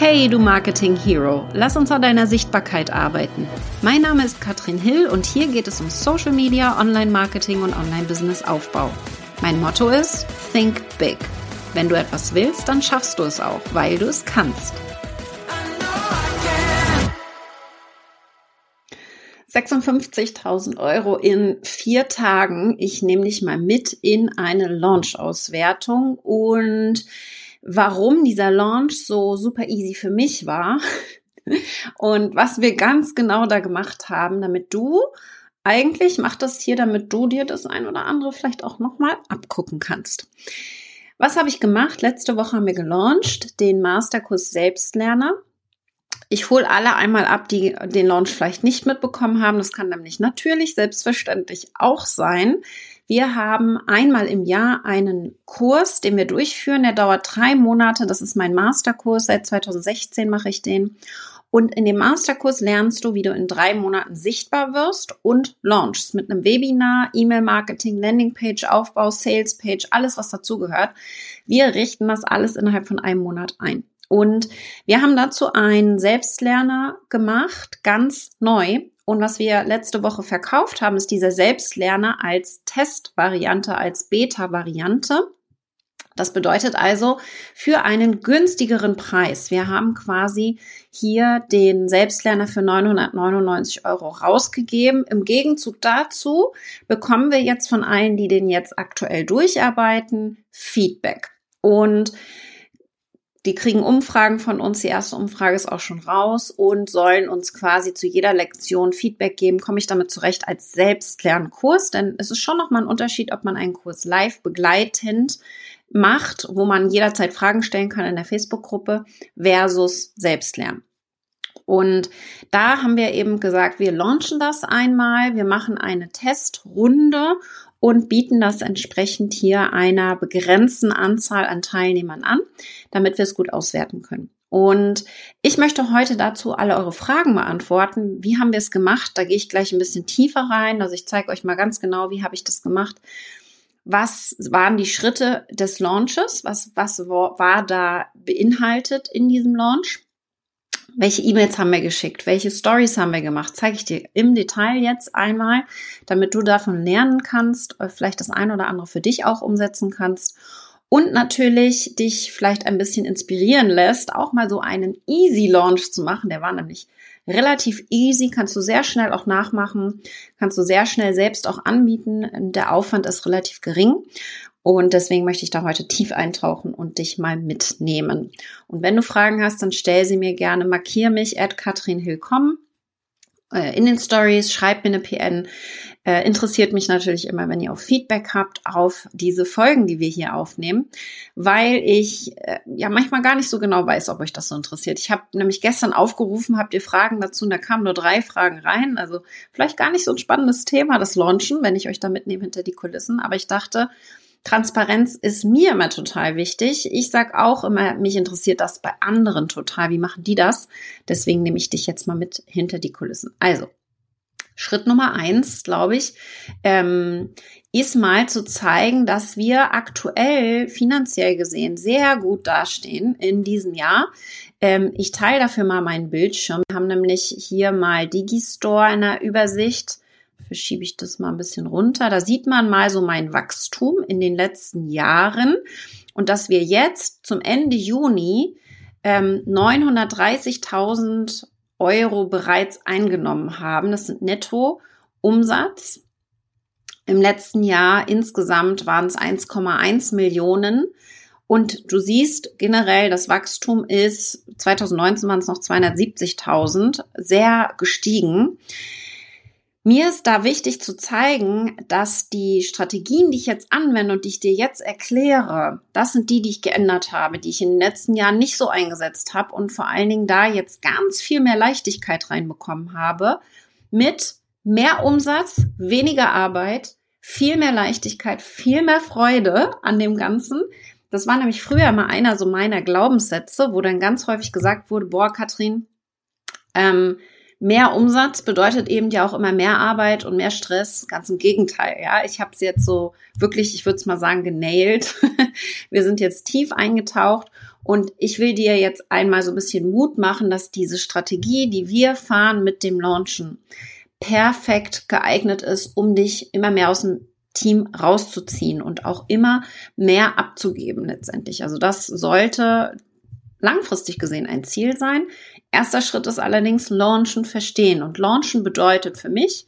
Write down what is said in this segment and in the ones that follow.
Hey, du Marketing Hero, lass uns an deiner Sichtbarkeit arbeiten. Mein Name ist Katrin Hill und hier geht es um Social Media, Online Marketing und Online Business Aufbau. Mein Motto ist Think Big. Wenn du etwas willst, dann schaffst du es auch, weil du es kannst. 56.000 Euro in vier Tagen. Ich nehme dich mal mit in eine Launch-Auswertung und warum dieser Launch so super easy für mich war und was wir ganz genau da gemacht haben, damit du eigentlich macht das hier, damit du dir das ein oder andere vielleicht auch nochmal abgucken kannst. Was habe ich gemacht? Letzte Woche haben wir gelauncht, den Masterkurs Selbstlerner. Ich hole alle einmal ab, die den Launch vielleicht nicht mitbekommen haben. Das kann nämlich natürlich selbstverständlich auch sein. Wir haben einmal im Jahr einen Kurs, den wir durchführen. Der dauert drei Monate. Das ist mein Masterkurs. Seit 2016 mache ich den. Und in dem Masterkurs lernst du, wie du in drei Monaten sichtbar wirst und launchst mit einem Webinar, E-Mail-Marketing, Landingpage, Aufbau, Salespage, alles, was dazugehört. Wir richten das alles innerhalb von einem Monat ein. Und wir haben dazu einen Selbstlerner gemacht, ganz neu. Und was wir letzte Woche verkauft haben, ist dieser Selbstlerner als Testvariante, als Beta-Variante. Das bedeutet also für einen günstigeren Preis. Wir haben quasi hier den Selbstlerner für 999 Euro rausgegeben. Im Gegenzug dazu bekommen wir jetzt von allen, die den jetzt aktuell durcharbeiten, Feedback. Und die kriegen Umfragen von uns. Die erste Umfrage ist auch schon raus und sollen uns quasi zu jeder Lektion Feedback geben. Komme ich damit zurecht als Selbstlernkurs? Denn es ist schon nochmal ein Unterschied, ob man einen Kurs live begleitend macht, wo man jederzeit Fragen stellen kann in der Facebook-Gruppe versus Selbstlernen. Und da haben wir eben gesagt, wir launchen das einmal, wir machen eine Testrunde und bieten das entsprechend hier einer begrenzten Anzahl an Teilnehmern an, damit wir es gut auswerten können. Und ich möchte heute dazu alle eure Fragen beantworten. Wie haben wir es gemacht? Da gehe ich gleich ein bisschen tiefer rein. Also ich zeige euch mal ganz genau, wie habe ich das gemacht. Was waren die Schritte des Launches? Was, was war da beinhaltet in diesem Launch? Welche E-Mails haben wir geschickt? Welche Stories haben wir gemacht? Zeige ich dir im Detail jetzt einmal, damit du davon lernen kannst, äh, vielleicht das eine oder andere für dich auch umsetzen kannst und natürlich dich vielleicht ein bisschen inspirieren lässt, auch mal so einen Easy Launch zu machen. Der war nämlich relativ easy, kannst du sehr schnell auch nachmachen, kannst du sehr schnell selbst auch anbieten. Der Aufwand ist relativ gering und deswegen möchte ich da heute tief eintauchen und dich mal mitnehmen. Und wenn du Fragen hast, dann stell sie mir gerne, markier mich at Katrin Hillkomm äh, in den Stories, schreib mir eine PN. Äh, interessiert mich natürlich immer, wenn ihr auch Feedback habt auf diese Folgen, die wir hier aufnehmen, weil ich äh, ja manchmal gar nicht so genau weiß, ob euch das so interessiert. Ich habe nämlich gestern aufgerufen, habt ihr Fragen dazu und da kamen nur drei Fragen rein. Also vielleicht gar nicht so ein spannendes Thema, das Launchen, wenn ich euch da mitnehme hinter die Kulissen. Aber ich dachte, Transparenz ist mir immer total wichtig. Ich sag auch immer, mich interessiert das bei anderen total. Wie machen die das? Deswegen nehme ich dich jetzt mal mit hinter die Kulissen. Also, Schritt Nummer eins, glaube ich, ähm, ist mal zu zeigen, dass wir aktuell finanziell gesehen sehr gut dastehen in diesem Jahr. Ähm, ich teile dafür mal meinen Bildschirm. Wir haben nämlich hier mal Digistore in der Übersicht verschiebe ich das mal ein bisschen runter. Da sieht man mal so mein Wachstum in den letzten Jahren und dass wir jetzt zum Ende Juni ähm, 930.000 Euro bereits eingenommen haben. Das sind Netto-Umsatz. Im letzten Jahr insgesamt waren es 1,1 Millionen. Und du siehst generell, das Wachstum ist, 2019 waren es noch 270.000, sehr gestiegen. Mir ist da wichtig zu zeigen, dass die Strategien, die ich jetzt anwende und die ich dir jetzt erkläre, das sind die, die ich geändert habe, die ich in den letzten Jahren nicht so eingesetzt habe und vor allen Dingen da jetzt ganz viel mehr Leichtigkeit reinbekommen habe mit mehr Umsatz, weniger Arbeit, viel mehr Leichtigkeit, viel mehr Freude an dem Ganzen. Das war nämlich früher mal einer so meiner Glaubenssätze, wo dann ganz häufig gesagt wurde, boah, Katrin, ähm, mehr Umsatz bedeutet eben ja auch immer mehr Arbeit und mehr Stress. Ganz im Gegenteil, ja. Ich habe es jetzt so wirklich, ich würde es mal sagen, genailt. Wir sind jetzt tief eingetaucht und ich will dir jetzt einmal so ein bisschen Mut machen, dass diese Strategie, die wir fahren mit dem Launchen, perfekt geeignet ist, um dich immer mehr aus dem Team rauszuziehen und auch immer mehr abzugeben letztendlich. Also das sollte langfristig gesehen ein Ziel sein. Erster Schritt ist allerdings Launchen verstehen. Und Launchen bedeutet für mich,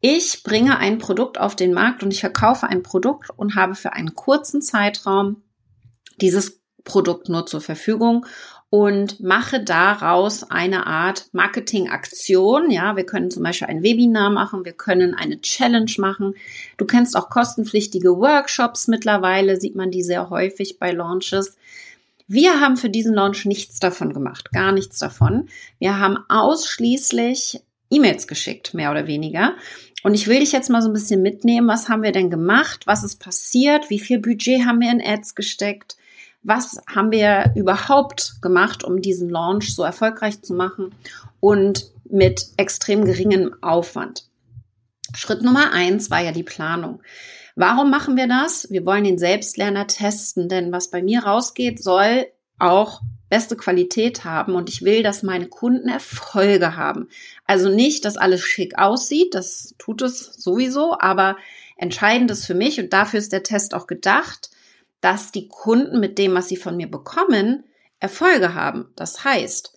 ich bringe ein Produkt auf den Markt und ich verkaufe ein Produkt und habe für einen kurzen Zeitraum dieses Produkt nur zur Verfügung und mache daraus eine Art Marketingaktion. Ja, wir können zum Beispiel ein Webinar machen, wir können eine Challenge machen. Du kennst auch kostenpflichtige Workshops mittlerweile, sieht man die sehr häufig bei Launches. Wir haben für diesen Launch nichts davon gemacht, gar nichts davon. Wir haben ausschließlich E-Mails geschickt, mehr oder weniger. Und ich will dich jetzt mal so ein bisschen mitnehmen. Was haben wir denn gemacht? Was ist passiert? Wie viel Budget haben wir in Ads gesteckt? Was haben wir überhaupt gemacht, um diesen Launch so erfolgreich zu machen und mit extrem geringem Aufwand? Schritt Nummer eins war ja die Planung. Warum machen wir das? Wir wollen den Selbstlerner testen, denn was bei mir rausgeht, soll auch beste Qualität haben und ich will, dass meine Kunden Erfolge haben. Also nicht, dass alles schick aussieht, das tut es sowieso, aber entscheidend ist für mich und dafür ist der Test auch gedacht, dass die Kunden mit dem, was sie von mir bekommen, Erfolge haben. Das heißt,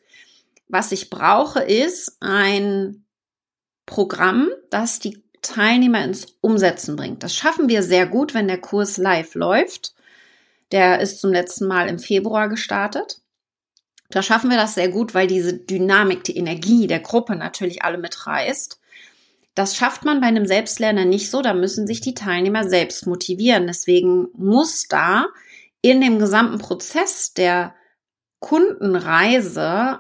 was ich brauche, ist ein Programm, das die Teilnehmer ins Umsetzen bringt. Das schaffen wir sehr gut, wenn der Kurs live läuft. Der ist zum letzten Mal im Februar gestartet. Da schaffen wir das sehr gut, weil diese Dynamik, die Energie der Gruppe natürlich alle mitreißt. Das schafft man bei einem Selbstlerner nicht so. Da müssen sich die Teilnehmer selbst motivieren. Deswegen muss da in dem gesamten Prozess der Kundenreise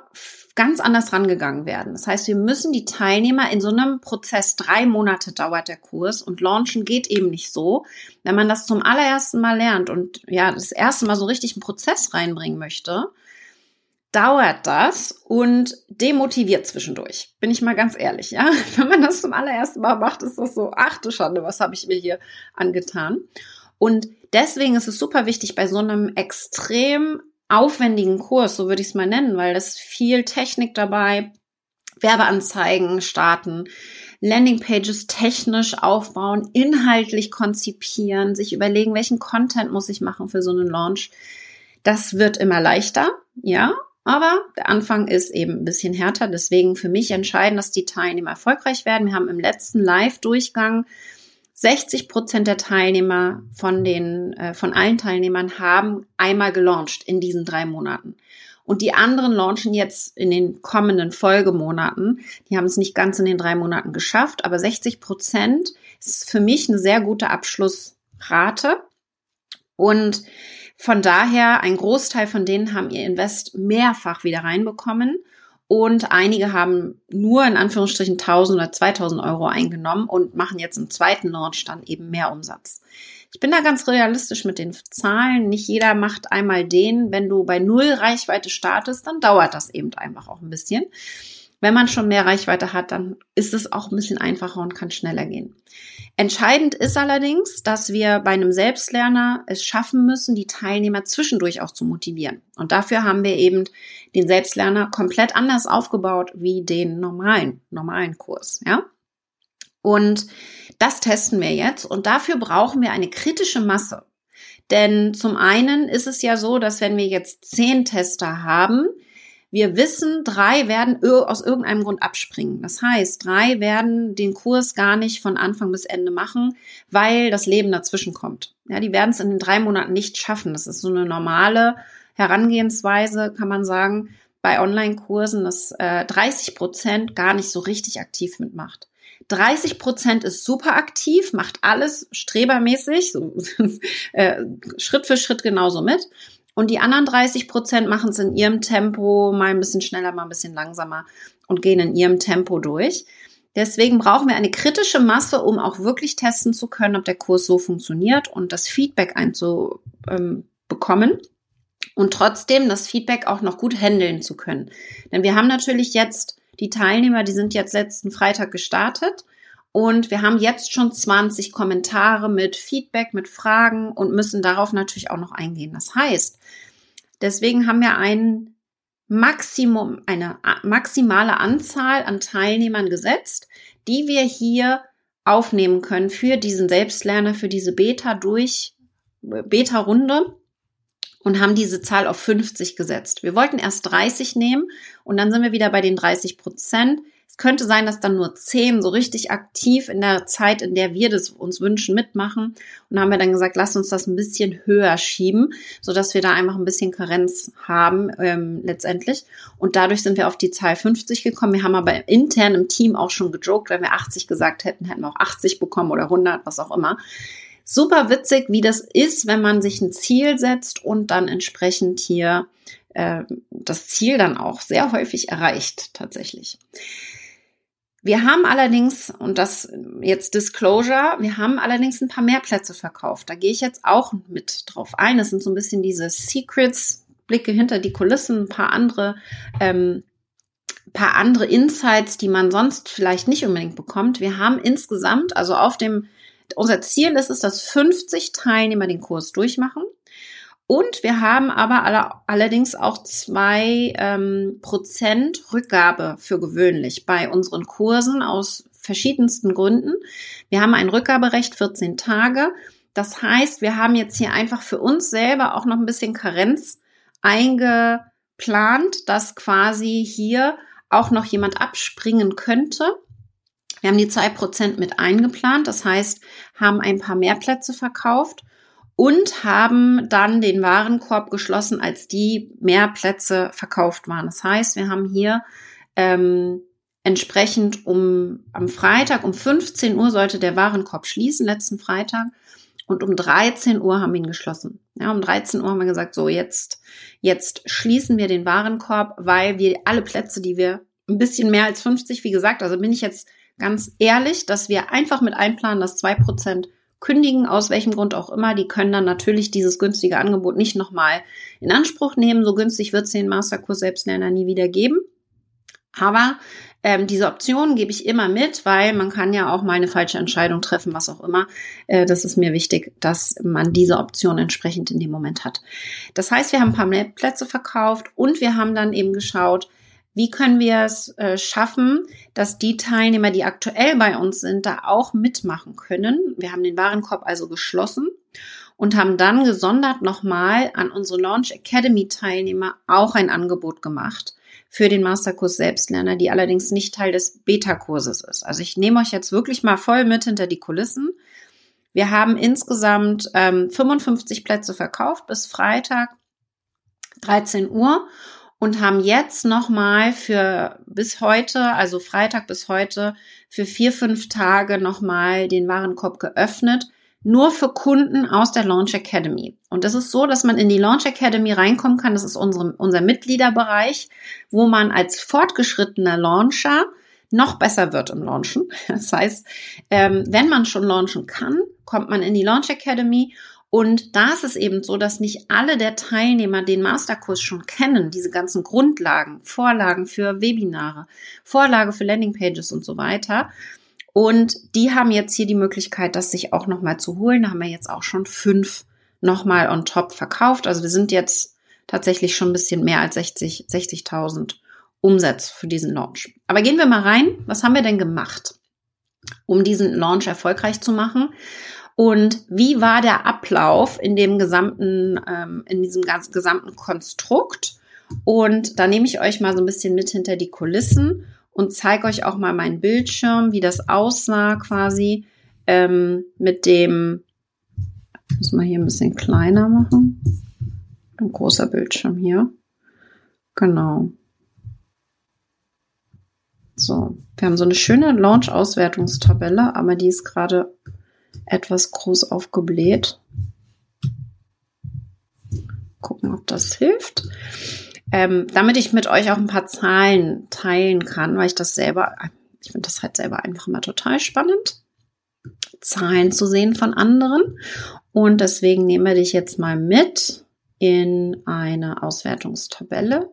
ganz anders rangegangen werden. Das heißt, wir müssen die Teilnehmer in so einem Prozess, drei Monate dauert der Kurs und launchen geht eben nicht so. Wenn man das zum allerersten Mal lernt und ja, das erste Mal so richtig einen Prozess reinbringen möchte, dauert das und demotiviert zwischendurch. Bin ich mal ganz ehrlich, ja? Wenn man das zum allerersten Mal macht, ist das so, ach du Schande, was habe ich mir hier angetan? Und deswegen ist es super wichtig, bei so einem extrem aufwendigen Kurs, so würde ich es mal nennen, weil das viel Technik dabei, Werbeanzeigen starten, Landingpages technisch aufbauen, inhaltlich konzipieren, sich überlegen, welchen Content muss ich machen für so einen Launch. Das wird immer leichter, ja, aber der Anfang ist eben ein bisschen härter. Deswegen für mich entscheidend, dass die Teilnehmer erfolgreich werden. Wir haben im letzten Live-Durchgang 60 Prozent der Teilnehmer von den, äh, von allen Teilnehmern haben einmal gelauncht in diesen drei Monaten. Und die anderen launchen jetzt in den kommenden Folgemonaten. Die haben es nicht ganz in den drei Monaten geschafft, aber 60 Prozent ist für mich eine sehr gute Abschlussrate. Und von daher, ein Großteil von denen haben ihr Invest mehrfach wieder reinbekommen und einige haben nur in Anführungsstrichen 1000 oder 2000 Euro eingenommen und machen jetzt im zweiten Launch dann eben mehr Umsatz. Ich bin da ganz realistisch mit den Zahlen. Nicht jeder macht einmal den. Wenn du bei null Reichweite startest, dann dauert das eben einfach auch ein bisschen. Wenn man schon mehr Reichweite hat, dann ist es auch ein bisschen einfacher und kann schneller gehen. Entscheidend ist allerdings, dass wir bei einem Selbstlerner es schaffen müssen, die Teilnehmer zwischendurch auch zu motivieren. Und dafür haben wir eben den Selbstlerner komplett anders aufgebaut wie den normalen, normalen Kurs, ja? Und das testen wir jetzt und dafür brauchen wir eine kritische Masse. Denn zum einen ist es ja so, dass wenn wir jetzt zehn Tester haben, wir wissen, drei werden aus irgendeinem Grund abspringen. Das heißt, drei werden den Kurs gar nicht von Anfang bis Ende machen, weil das Leben dazwischen kommt. Ja, die werden es in den drei Monaten nicht schaffen. Das ist so eine normale Herangehensweise, kann man sagen, bei Online-Kursen, dass äh, 30 Prozent gar nicht so richtig aktiv mitmacht. 30 Prozent ist super aktiv, macht alles strebermäßig, so, äh, Schritt für Schritt genauso mit. Und die anderen 30 Prozent machen es in ihrem Tempo, mal ein bisschen schneller, mal ein bisschen langsamer und gehen in ihrem Tempo durch. Deswegen brauchen wir eine kritische Masse, um auch wirklich testen zu können, ob der Kurs so funktioniert und das Feedback einzubekommen und trotzdem das Feedback auch noch gut handeln zu können. Denn wir haben natürlich jetzt Die Teilnehmer, die sind jetzt letzten Freitag gestartet und wir haben jetzt schon 20 Kommentare mit Feedback, mit Fragen und müssen darauf natürlich auch noch eingehen. Das heißt, deswegen haben wir ein Maximum, eine maximale Anzahl an Teilnehmern gesetzt, die wir hier aufnehmen können für diesen Selbstlerner, für diese Beta durch Beta-Runde und haben diese Zahl auf 50 gesetzt. Wir wollten erst 30 nehmen und dann sind wir wieder bei den 30 Prozent. Es könnte sein, dass dann nur 10 so richtig aktiv in der Zeit, in der wir das uns wünschen, mitmachen. Und haben wir dann gesagt, lasst uns das ein bisschen höher schieben, so dass wir da einfach ein bisschen Karenz haben ähm, letztendlich. Und dadurch sind wir auf die Zahl 50 gekommen. Wir haben aber intern im Team auch schon gejoked, wenn wir 80 gesagt hätten, hätten wir auch 80 bekommen oder 100, was auch immer super witzig, wie das ist, wenn man sich ein Ziel setzt und dann entsprechend hier äh, das Ziel dann auch sehr häufig erreicht tatsächlich. Wir haben allerdings, und das jetzt Disclosure, wir haben allerdings ein paar mehr Plätze verkauft. Da gehe ich jetzt auch mit drauf ein. Das sind so ein bisschen diese Secrets, Blicke hinter die Kulissen, ein paar andere, ähm, paar andere Insights, die man sonst vielleicht nicht unbedingt bekommt. Wir haben insgesamt, also auf dem unser Ziel ist es, dass 50 Teilnehmer den Kurs durchmachen. Und wir haben aber alle, allerdings auch zwei ähm, Prozent Rückgabe für gewöhnlich bei unseren Kursen aus verschiedensten Gründen. Wir haben ein Rückgaberecht 14 Tage. Das heißt, wir haben jetzt hier einfach für uns selber auch noch ein bisschen Karenz eingeplant, dass quasi hier auch noch jemand abspringen könnte. Wir haben die zwei Prozent mit eingeplant, das heißt, haben ein paar mehr Plätze verkauft und haben dann den Warenkorb geschlossen, als die mehr Plätze verkauft waren. Das heißt, wir haben hier ähm, entsprechend um am Freitag um 15 Uhr sollte der Warenkorb schließen, letzten Freitag. Und um 13 Uhr haben wir ihn geschlossen. Ja, um 13 Uhr haben wir gesagt, so jetzt, jetzt schließen wir den Warenkorb, weil wir alle Plätze, die wir ein bisschen mehr als 50, wie gesagt, also bin ich jetzt ganz ehrlich, dass wir einfach mit einplanen, dass zwei Prozent kündigen, aus welchem Grund auch immer. Die können dann natürlich dieses günstige Angebot nicht nochmal in Anspruch nehmen. So günstig wird es den Masterkurs Selbstlerner nie wieder geben. Aber ähm, diese Option gebe ich immer mit, weil man kann ja auch mal eine falsche Entscheidung treffen, was auch immer. Äh, das ist mir wichtig, dass man diese Option entsprechend in dem Moment hat. Das heißt, wir haben ein paar mehr Plätze verkauft und wir haben dann eben geschaut, wie können wir es äh, schaffen, dass die Teilnehmer, die aktuell bei uns sind, da auch mitmachen können? Wir haben den Warenkorb also geschlossen und haben dann gesondert nochmal an unsere Launch Academy Teilnehmer auch ein Angebot gemacht für den Masterkurs Selbstlerner, die allerdings nicht Teil des Beta-Kurses ist. Also ich nehme euch jetzt wirklich mal voll mit hinter die Kulissen. Wir haben insgesamt ähm, 55 Plätze verkauft bis Freitag 13 Uhr und haben jetzt nochmal für bis heute, also Freitag bis heute, für vier, fünf Tage nochmal den Warenkorb geöffnet. Nur für Kunden aus der Launch Academy. Und das ist so, dass man in die Launch Academy reinkommen kann. Das ist unsere, unser Mitgliederbereich, wo man als fortgeschrittener Launcher noch besser wird im Launchen. Das heißt, ähm, wenn man schon launchen kann, kommt man in die Launch Academy und da ist es eben so, dass nicht alle der Teilnehmer den Masterkurs schon kennen, diese ganzen Grundlagen, Vorlagen für Webinare, Vorlage für Landingpages und so weiter. Und die haben jetzt hier die Möglichkeit, das sich auch nochmal zu holen. Da haben wir jetzt auch schon fünf nochmal on top verkauft. Also wir sind jetzt tatsächlich schon ein bisschen mehr als 60, 60.000 Umsatz für diesen Launch. Aber gehen wir mal rein. Was haben wir denn gemacht, um diesen Launch erfolgreich zu machen? Und wie war der Ablauf in dem gesamten, ähm, in diesem ganz, gesamten Konstrukt? Und da nehme ich euch mal so ein bisschen mit hinter die Kulissen und zeige euch auch mal meinen Bildschirm, wie das aussah quasi ähm, mit dem, muss man hier ein bisschen kleiner machen. Ein großer Bildschirm hier. Genau. So, wir haben so eine schöne Launch-Auswertungstabelle, aber die ist gerade etwas groß aufgebläht. Gucken, ob das hilft. Ähm, damit ich mit euch auch ein paar Zahlen teilen kann, weil ich das selber, ich finde das halt selber einfach immer total spannend, Zahlen zu sehen von anderen. Und deswegen nehmen wir dich jetzt mal mit in eine Auswertungstabelle.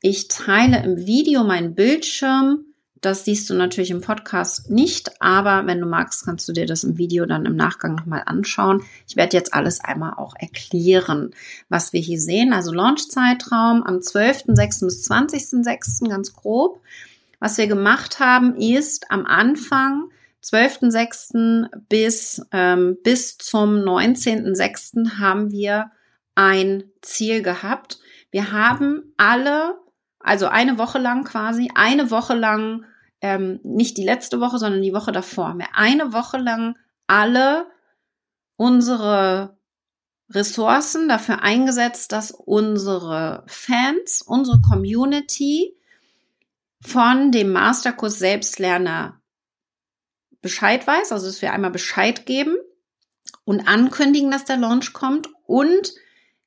Ich teile im Video meinen Bildschirm. Das siehst du natürlich im Podcast nicht, aber wenn du magst, kannst du dir das im Video dann im Nachgang nochmal anschauen. Ich werde jetzt alles einmal auch erklären, was wir hier sehen. Also Launch-Zeitraum am 12.06. bis 20.06. ganz grob. Was wir gemacht haben, ist am Anfang 12.06. bis, ähm, bis zum 19.06. haben wir ein Ziel gehabt. Wir haben alle, also eine Woche lang quasi, eine Woche lang, ähm, nicht die letzte Woche, sondern die Woche davor, haben eine Woche lang alle unsere Ressourcen dafür eingesetzt, dass unsere Fans, unsere Community von dem Masterkurs Selbstlerner Bescheid weiß, also dass wir einmal Bescheid geben und ankündigen, dass der Launch kommt und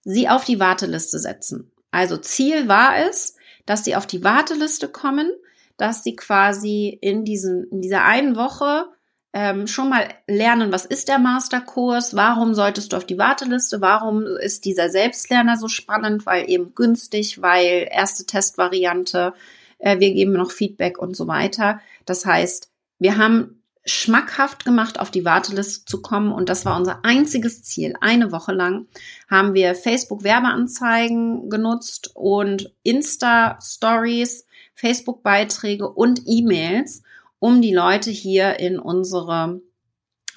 sie auf die Warteliste setzen. Also Ziel war es, dass sie auf die Warteliste kommen, dass sie quasi in, diesen, in dieser einen Woche ähm, schon mal lernen, was ist der Masterkurs, warum solltest du auf die Warteliste, warum ist dieser Selbstlerner so spannend, weil eben günstig, weil erste Testvariante, äh, wir geben noch Feedback und so weiter. Das heißt, wir haben schmackhaft gemacht, auf die Warteliste zu kommen. Und das war unser einziges Ziel. Eine Woche lang haben wir Facebook Werbeanzeigen genutzt und Insta Stories, Facebook Beiträge und E-Mails, um die Leute hier in unsere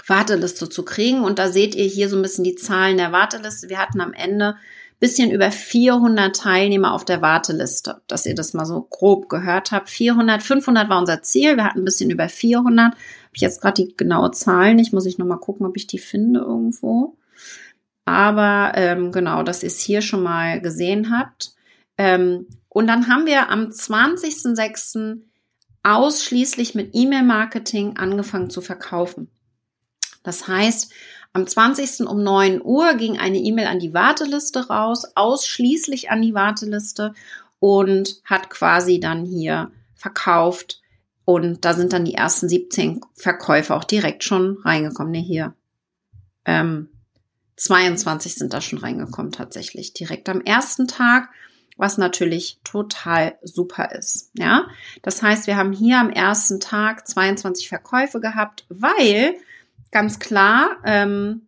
Warteliste zu kriegen. Und da seht ihr hier so ein bisschen die Zahlen der Warteliste. Wir hatten am Ende bisschen über 400 Teilnehmer auf der Warteliste, dass ihr das mal so grob gehört habt. 400, 500 war unser Ziel. Wir hatten ein bisschen über 400. Habe ich jetzt gerade die genaue Zahl nicht. Muss ich noch mal gucken, ob ich die finde irgendwo. Aber ähm, genau, dass ihr es hier schon mal gesehen habt. Ähm, und dann haben wir am 20.06. ausschließlich mit E-Mail-Marketing angefangen zu verkaufen. Das heißt, am 20. um 9 Uhr ging eine E-Mail an die Warteliste raus, ausschließlich an die Warteliste und hat quasi dann hier verkauft. Und da sind dann die ersten 17 Verkäufe auch direkt schon reingekommen. Ne, hier. Ähm, 22 sind da schon reingekommen tatsächlich. Direkt am ersten Tag, was natürlich total super ist. Ja, das heißt, wir haben hier am ersten Tag 22 Verkäufe gehabt, weil ganz klar, ähm,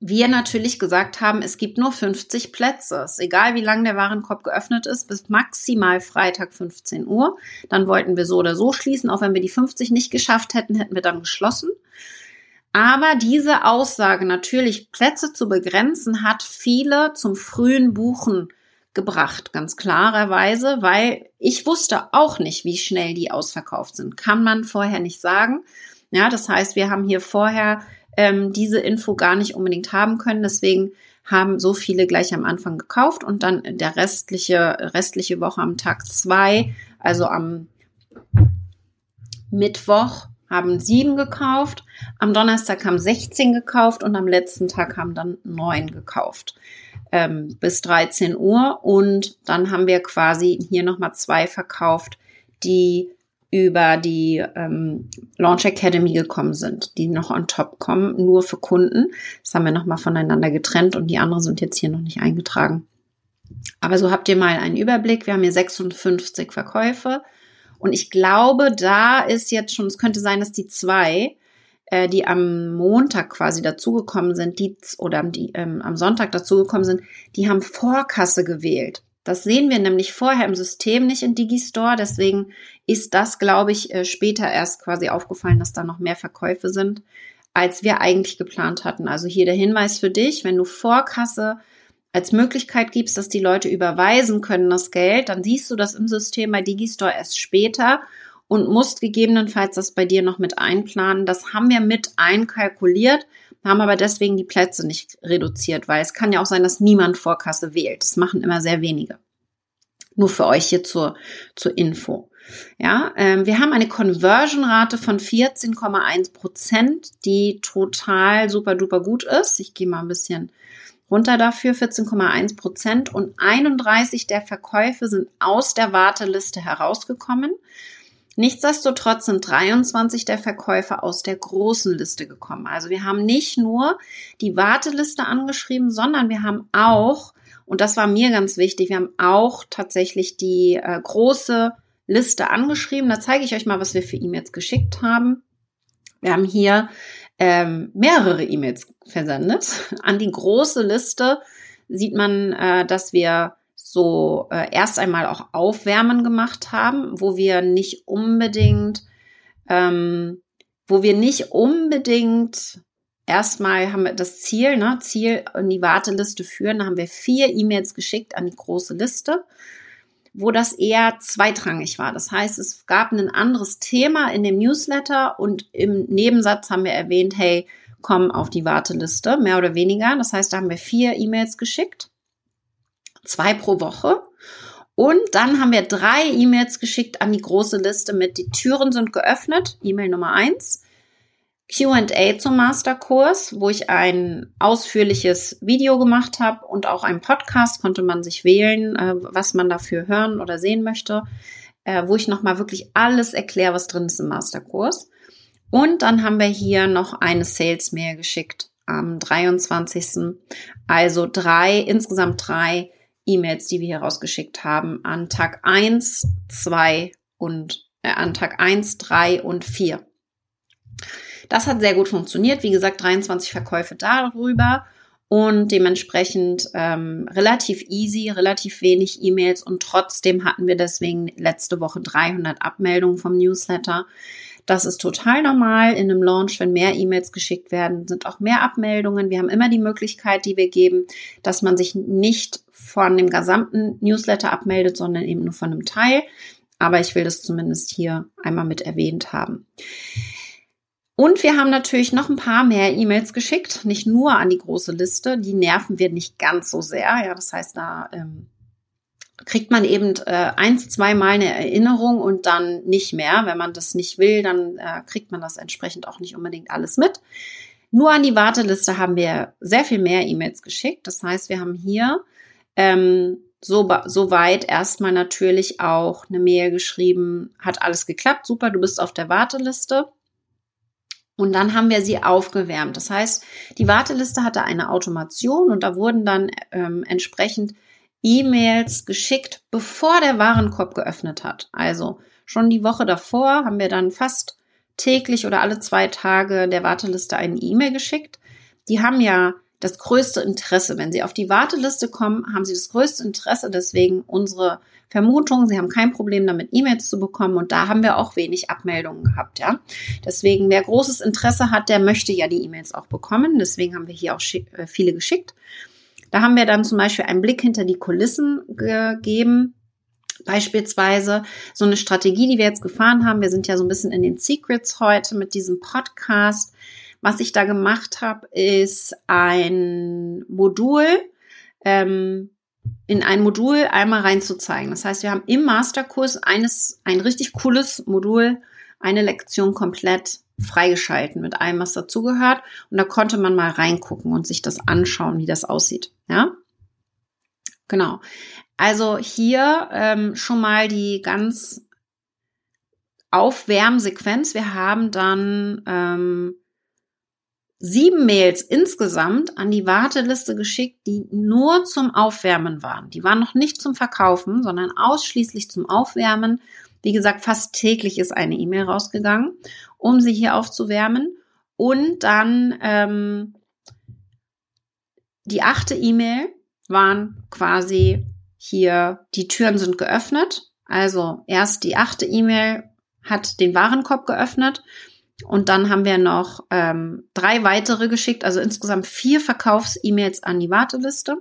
wir natürlich gesagt haben, es gibt nur 50 Plätze. Egal, wie lange der Warenkorb geöffnet ist, bis maximal Freitag 15 Uhr. Dann wollten wir so oder so schließen. Auch wenn wir die 50 nicht geschafft hätten, hätten wir dann geschlossen. Aber diese Aussage, natürlich Plätze zu begrenzen, hat viele zum frühen Buchen gebracht, ganz klarerweise, weil ich wusste auch nicht, wie schnell die ausverkauft sind. Kann man vorher nicht sagen. Ja, das heißt, wir haben hier vorher ähm, diese Info gar nicht unbedingt haben können. Deswegen haben so viele gleich am Anfang gekauft und dann der restliche, restliche Woche am Tag zwei, also am Mittwoch haben sieben gekauft, am Donnerstag haben 16 gekauft und am letzten Tag haben dann neun gekauft ähm, bis 13 Uhr und dann haben wir quasi hier nochmal zwei verkauft, die über die ähm, Launch Academy gekommen sind, die noch on top kommen, nur für Kunden. Das haben wir nochmal voneinander getrennt und die anderen sind jetzt hier noch nicht eingetragen. Aber so habt ihr mal einen Überblick. Wir haben hier 56 Verkäufe und ich glaube, da ist jetzt schon, es könnte sein, dass die zwei, äh, die am Montag quasi dazugekommen sind, die oder die ähm, am Sonntag dazugekommen sind, die haben Vorkasse gewählt. Das sehen wir nämlich vorher im System nicht in Digistore. Deswegen ist das, glaube ich, äh, später erst quasi aufgefallen, dass da noch mehr Verkäufe sind, als wir eigentlich geplant hatten. Also hier der Hinweis für dich, wenn du Vorkasse als Möglichkeit gibst, dass die Leute überweisen können das Geld, dann siehst du das im System bei Digistore erst später und musst gegebenenfalls das bei dir noch mit einplanen. Das haben wir mit einkalkuliert haben aber deswegen die Plätze nicht reduziert, weil es kann ja auch sein, dass niemand Vorkasse wählt. Das machen immer sehr wenige. Nur für euch hier zur, zur Info. Ja, ähm, wir haben eine Conversion-Rate von 14,1 Prozent, die total super duper gut ist. Ich gehe mal ein bisschen runter dafür, 14,1 Prozent und 31 der Verkäufe sind aus der Warteliste herausgekommen. Nichtsdestotrotz sind 23 der Verkäufer aus der großen Liste gekommen. Also wir haben nicht nur die Warteliste angeschrieben, sondern wir haben auch Und das war mir ganz wichtig. Wir haben auch tatsächlich die äh, große Liste angeschrieben. Da zeige ich euch mal, was wir für E-Mails geschickt haben. Wir haben hier ähm, mehrere E-Mails versendet. An die große Liste sieht man, äh, dass wir so äh, erst einmal auch Aufwärmen gemacht haben, wo wir nicht unbedingt, ähm, wo wir nicht unbedingt erstmal haben wir das Ziel, ne, Ziel in die Warteliste führen. Da haben wir vier E-Mails geschickt an die große Liste, wo das eher zweitrangig war. Das heißt, es gab ein anderes Thema in dem Newsletter und im Nebensatz haben wir erwähnt, hey, komm auf die Warteliste, mehr oder weniger. Das heißt, da haben wir vier E-Mails geschickt, zwei pro Woche. Und dann haben wir drei E-Mails geschickt an die große Liste mit, die Türen sind geöffnet, E-Mail Nummer eins. QA zum Masterkurs, wo ich ein ausführliches Video gemacht habe und auch einen Podcast konnte man sich wählen, äh, was man dafür hören oder sehen möchte, äh, wo ich nochmal wirklich alles erkläre, was drin ist im Masterkurs. Und dann haben wir hier noch eine Sales-Mail geschickt am 23. Also drei, insgesamt drei E-Mails, die wir hier rausgeschickt haben an Tag eins, zwei und äh, an Tag eins, drei und vier. Das hat sehr gut funktioniert. Wie gesagt, 23 Verkäufe darüber und dementsprechend ähm, relativ easy, relativ wenig E-Mails und trotzdem hatten wir deswegen letzte Woche 300 Abmeldungen vom Newsletter. Das ist total normal in einem Launch, wenn mehr E-Mails geschickt werden, sind auch mehr Abmeldungen. Wir haben immer die Möglichkeit, die wir geben, dass man sich nicht von dem gesamten Newsletter abmeldet, sondern eben nur von einem Teil. Aber ich will das zumindest hier einmal mit erwähnt haben. Und wir haben natürlich noch ein paar mehr E-Mails geschickt, nicht nur an die große Liste. Die nerven wir nicht ganz so sehr. Ja, das heißt, da ähm, kriegt man eben äh, eins, zweimal eine Erinnerung und dann nicht mehr. Wenn man das nicht will, dann äh, kriegt man das entsprechend auch nicht unbedingt alles mit. Nur an die Warteliste haben wir sehr viel mehr E-Mails geschickt. Das heißt, wir haben hier ähm, so, so weit erstmal natürlich auch eine Mail geschrieben, hat alles geklappt, super, du bist auf der Warteliste. Und dann haben wir sie aufgewärmt. Das heißt, die Warteliste hatte eine Automation und da wurden dann ähm, entsprechend E-Mails geschickt, bevor der Warenkorb geöffnet hat. Also schon die Woche davor haben wir dann fast täglich oder alle zwei Tage der Warteliste eine E-Mail geschickt. Die haben ja das größte Interesse. Wenn Sie auf die Warteliste kommen, haben Sie das größte Interesse. Deswegen unsere Vermutung, Sie haben kein Problem damit, E-Mails zu bekommen. Und da haben wir auch wenig Abmeldungen gehabt, ja. Deswegen, wer großes Interesse hat, der möchte ja die E-Mails auch bekommen. Deswegen haben wir hier auch äh, viele geschickt. Da haben wir dann zum Beispiel einen Blick hinter die Kulissen gegeben. Beispielsweise so eine Strategie, die wir jetzt gefahren haben. Wir sind ja so ein bisschen in den Secrets heute mit diesem Podcast. Was ich da gemacht habe, ist ein Modul, ähm, in ein Modul einmal reinzuzeigen. Das heißt, wir haben im Masterkurs eines, ein richtig cooles Modul, eine Lektion komplett freigeschalten mit allem, was dazugehört. Und da konnte man mal reingucken und sich das anschauen, wie das aussieht. Ja, genau. Also hier ähm, schon mal die ganz Aufwärmsequenz. Wir haben dann ähm, sieben Mails insgesamt an die Warteliste geschickt, die nur zum Aufwärmen waren. Die waren noch nicht zum Verkaufen, sondern ausschließlich zum Aufwärmen. Wie gesagt, fast täglich ist eine E-Mail rausgegangen, um sie hier aufzuwärmen. Und dann ähm, die achte E-Mail waren quasi hier, die Türen sind geöffnet. Also erst die achte E-Mail hat den Warenkorb geöffnet und dann haben wir noch ähm, drei weitere geschickt, also insgesamt vier Verkaufs-E-Mails an die Warteliste.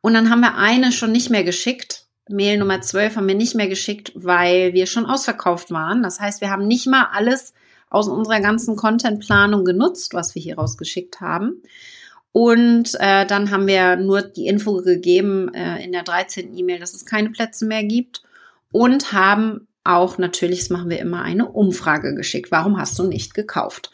Und dann haben wir eine schon nicht mehr geschickt. Mail Nummer 12 haben wir nicht mehr geschickt, weil wir schon ausverkauft waren. Das heißt, wir haben nicht mal alles aus unserer ganzen Contentplanung genutzt, was wir hier rausgeschickt haben. Und äh, dann haben wir nur die Info gegeben äh, in der 13. E-Mail, dass es keine Plätze mehr gibt und haben auch natürlich, das machen wir immer, eine Umfrage geschickt. Warum hast du nicht gekauft?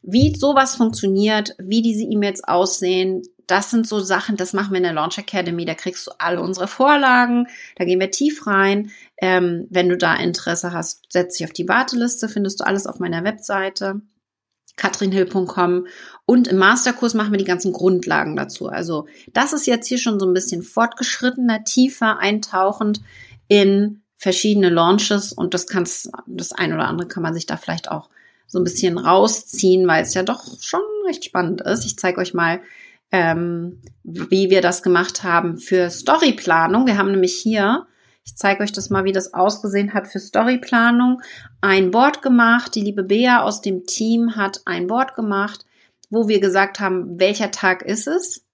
Wie sowas funktioniert, wie diese E-Mails aussehen, das sind so Sachen, das machen wir in der Launch Academy. Da kriegst du alle unsere Vorlagen, da gehen wir tief rein. Ähm, wenn du da Interesse hast, setz dich auf die Warteliste, findest du alles auf meiner Webseite. katrinhill.com und im Masterkurs machen wir die ganzen Grundlagen dazu. Also das ist jetzt hier schon so ein bisschen fortgeschrittener, tiefer eintauchend in verschiedene Launches und das kann's, das ein oder andere kann man sich da vielleicht auch so ein bisschen rausziehen, weil es ja doch schon recht spannend ist. Ich zeige euch mal, ähm, wie wir das gemacht haben für Storyplanung. Wir haben nämlich hier ich zeige euch das mal, wie das ausgesehen hat für Storyplanung. Ein Board gemacht. Die liebe Bea aus dem Team hat ein Board gemacht, wo wir gesagt haben, welcher Tag ist es?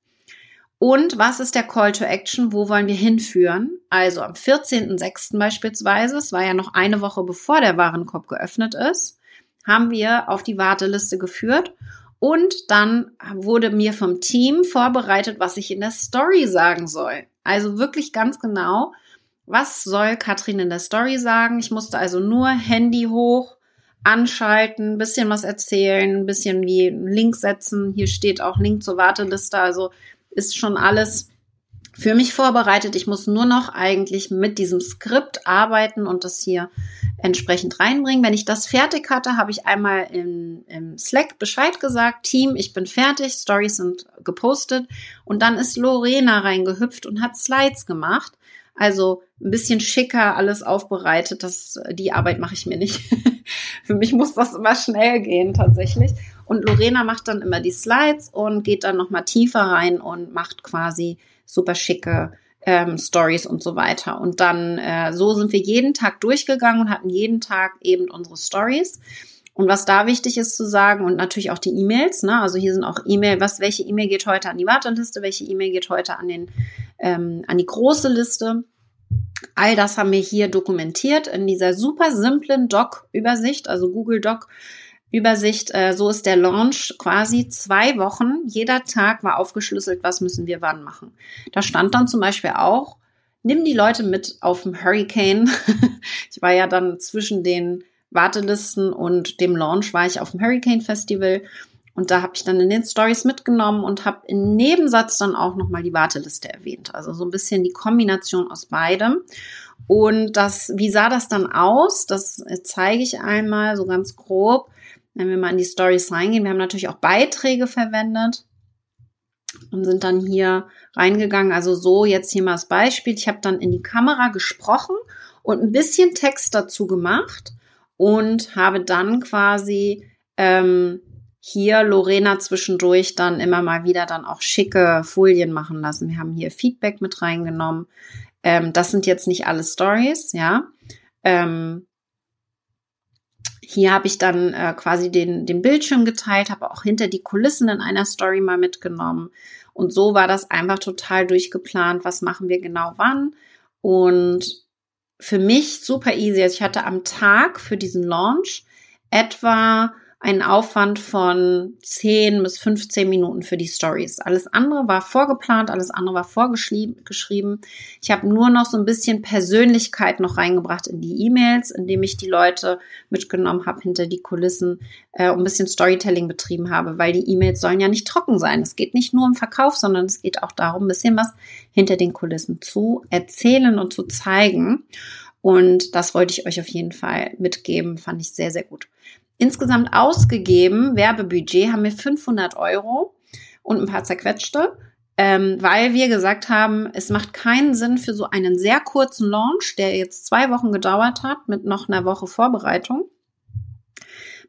Und was ist der Call to Action? Wo wollen wir hinführen? Also am 14.06. beispielsweise, es war ja noch eine Woche bevor der Warenkorb geöffnet ist, haben wir auf die Warteliste geführt und dann wurde mir vom Team vorbereitet, was ich in der Story sagen soll. Also wirklich ganz genau, was soll Katrin in der Story sagen? Ich musste also nur Handy hoch, anschalten, bisschen was erzählen, bisschen wie einen Link setzen. Hier steht auch Link zur Warteliste. Also ist schon alles für mich vorbereitet. Ich muss nur noch eigentlich mit diesem Skript arbeiten und das hier entsprechend reinbringen. Wenn ich das fertig hatte, habe ich einmal im, im Slack Bescheid gesagt, Team, ich bin fertig, Stories sind gepostet und dann ist Lorena reingehüpft und hat Slides gemacht. Also ein bisschen schicker alles aufbereitet. Das, die Arbeit mache ich mir nicht. Für mich muss das immer schnell gehen tatsächlich. Und Lorena macht dann immer die Slides und geht dann nochmal tiefer rein und macht quasi super schicke ähm, Stories und so weiter. Und dann äh, so sind wir jeden Tag durchgegangen und hatten jeden Tag eben unsere Stories. Und was da wichtig ist zu sagen und natürlich auch die E-Mails, ne? Also hier sind auch E-Mail, was, welche E-Mail geht heute an die Warteliste, welche E-Mail geht heute an den, ähm, an die große Liste. All das haben wir hier dokumentiert in dieser super simplen Doc-Übersicht, also Google Doc. Übersicht, äh, so ist der Launch quasi zwei Wochen. Jeder Tag war aufgeschlüsselt, was müssen wir wann machen. Da stand dann zum Beispiel auch, nimm die Leute mit auf dem Hurricane. ich war ja dann zwischen den Wartelisten und dem Launch war ich auf dem Hurricane Festival und da habe ich dann in den Stories mitgenommen und habe im Nebensatz dann auch nochmal die Warteliste erwähnt. Also so ein bisschen die Kombination aus beidem. Und das, wie sah das dann aus? Das zeige ich einmal so ganz grob, wenn wir mal in die Stories reingehen. Wir haben natürlich auch Beiträge verwendet und sind dann hier reingegangen. Also so jetzt hier mal das Beispiel. Ich habe dann in die Kamera gesprochen und ein bisschen Text dazu gemacht und habe dann quasi ähm, hier Lorena zwischendurch dann immer mal wieder dann auch schicke Folien machen lassen. Wir haben hier Feedback mit reingenommen. Ähm, das sind jetzt nicht alle Stories, ja. Ähm, hier habe ich dann äh, quasi den, den Bildschirm geteilt, habe auch hinter die Kulissen in einer Story mal mitgenommen. Und so war das einfach total durchgeplant. Was machen wir genau wann? Und für mich super easy. Also ich hatte am Tag für diesen Launch etwa einen Aufwand von 10 bis 15 Minuten für die Stories. Alles andere war vorgeplant, alles andere war vorgeschrieben. Ich habe nur noch so ein bisschen Persönlichkeit noch reingebracht in die E-Mails, indem ich die Leute mitgenommen habe hinter die Kulissen äh, und ein bisschen Storytelling betrieben habe, weil die E-Mails sollen ja nicht trocken sein. Es geht nicht nur um Verkauf, sondern es geht auch darum, ein bisschen was hinter den Kulissen zu erzählen und zu zeigen. Und das wollte ich euch auf jeden Fall mitgeben, fand ich sehr, sehr gut. Insgesamt ausgegeben, Werbebudget, haben wir 500 Euro und ein paar zerquetschte, ähm, weil wir gesagt haben, es macht keinen Sinn für so einen sehr kurzen Launch, der jetzt zwei Wochen gedauert hat, mit noch einer Woche Vorbereitung,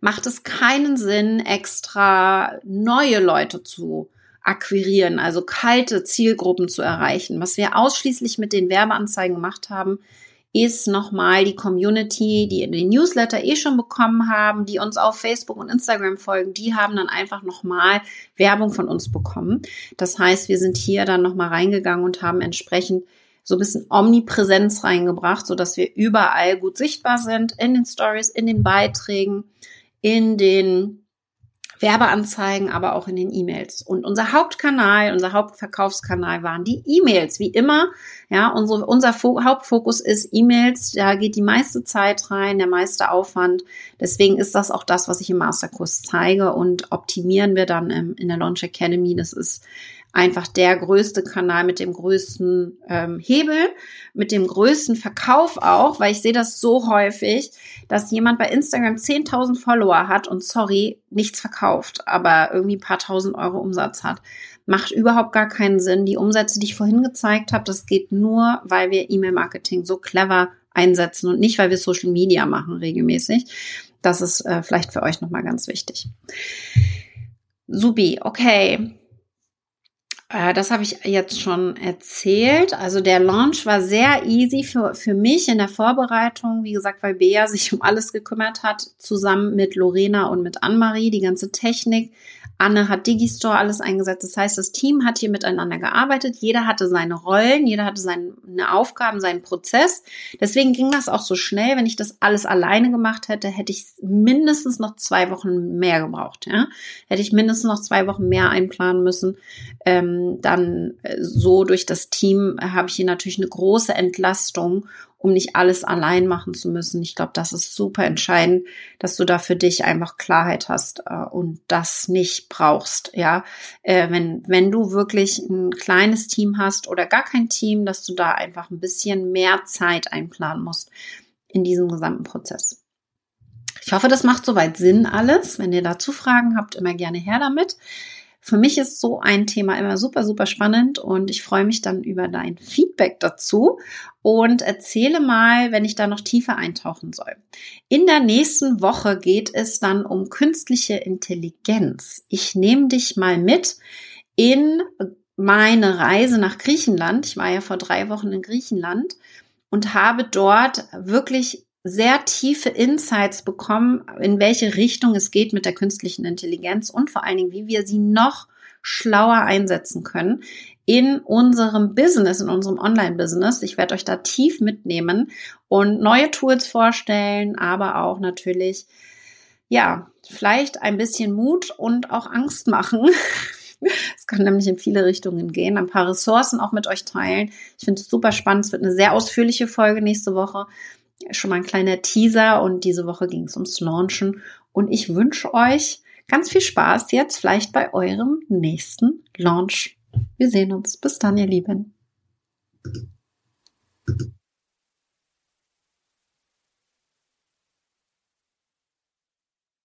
macht es keinen Sinn, extra neue Leute zu akquirieren, also kalte Zielgruppen zu erreichen. Was wir ausschließlich mit den Werbeanzeigen gemacht haben, ist nochmal die Community, die den Newsletter eh schon bekommen haben, die uns auf Facebook und Instagram folgen, die haben dann einfach nochmal Werbung von uns bekommen. Das heißt, wir sind hier dann nochmal reingegangen und haben entsprechend so ein bisschen Omnipräsenz reingebracht, so dass wir überall gut sichtbar sind, in den Stories, in den Beiträgen, in den Werbeanzeigen, aber auch in den E-Mails. Und unser Hauptkanal, unser Hauptverkaufskanal waren die E-Mails, wie immer. Ja, unsere, unser Fo Hauptfokus ist E-Mails. Da geht die meiste Zeit rein, der meiste Aufwand. Deswegen ist das auch das, was ich im Masterkurs zeige und optimieren wir dann im, in der Launch Academy. Das ist einfach der größte Kanal mit dem größten ähm, Hebel, mit dem größten Verkauf auch, weil ich sehe das so häufig, dass jemand bei Instagram 10.000 Follower hat und sorry, nichts verkauft, aber irgendwie ein paar tausend Euro Umsatz hat. Macht überhaupt gar keinen Sinn. Die Umsätze, die ich vorhin gezeigt habe, das geht nur, weil wir E-Mail-Marketing so clever einsetzen und nicht, weil wir Social Media machen regelmäßig. Das ist äh, vielleicht für euch nochmal ganz wichtig. Subi, okay. Äh, das habe ich jetzt schon erzählt. Also der Launch war sehr easy für, für mich in der Vorbereitung. Wie gesagt, weil Bea sich um alles gekümmert hat, zusammen mit Lorena und mit Anne-Marie, die ganze Technik. Anne hat Digistore alles eingesetzt. Das heißt, das Team hat hier miteinander gearbeitet. Jeder hatte seine Rollen, jeder hatte seine Aufgaben, seinen Prozess. Deswegen ging das auch so schnell. Wenn ich das alles alleine gemacht hätte, hätte ich mindestens noch zwei Wochen mehr gebraucht. Ja? Hätte ich mindestens noch zwei Wochen mehr einplanen müssen. Ähm, dann äh, so durch das Team habe ich hier natürlich eine große Entlastung um nicht alles allein machen zu müssen. Ich glaube, das ist super entscheidend, dass du da für dich einfach Klarheit hast äh, und das nicht brauchst. Ja, äh, wenn wenn du wirklich ein kleines Team hast oder gar kein Team, dass du da einfach ein bisschen mehr Zeit einplanen musst in diesem gesamten Prozess. Ich hoffe, das macht soweit Sinn alles. Wenn ihr dazu Fragen habt, immer gerne her damit. Für mich ist so ein Thema immer super, super spannend und ich freue mich dann über dein Feedback dazu und erzähle mal, wenn ich da noch tiefer eintauchen soll. In der nächsten Woche geht es dann um künstliche Intelligenz. Ich nehme dich mal mit in meine Reise nach Griechenland. Ich war ja vor drei Wochen in Griechenland und habe dort wirklich sehr tiefe Insights bekommen, in welche Richtung es geht mit der künstlichen Intelligenz und vor allen Dingen, wie wir sie noch schlauer einsetzen können in unserem Business, in unserem Online-Business. Ich werde euch da tief mitnehmen und neue Tools vorstellen, aber auch natürlich, ja, vielleicht ein bisschen Mut und auch Angst machen. Es kann nämlich in viele Richtungen gehen. Ein paar Ressourcen auch mit euch teilen. Ich finde es super spannend. Es wird eine sehr ausführliche Folge nächste Woche schon mal ein kleiner Teaser und diese Woche ging es ums Launchen und ich wünsche euch ganz viel Spaß jetzt vielleicht bei eurem nächsten Launch. Wir sehen uns. Bis dann, ihr Lieben.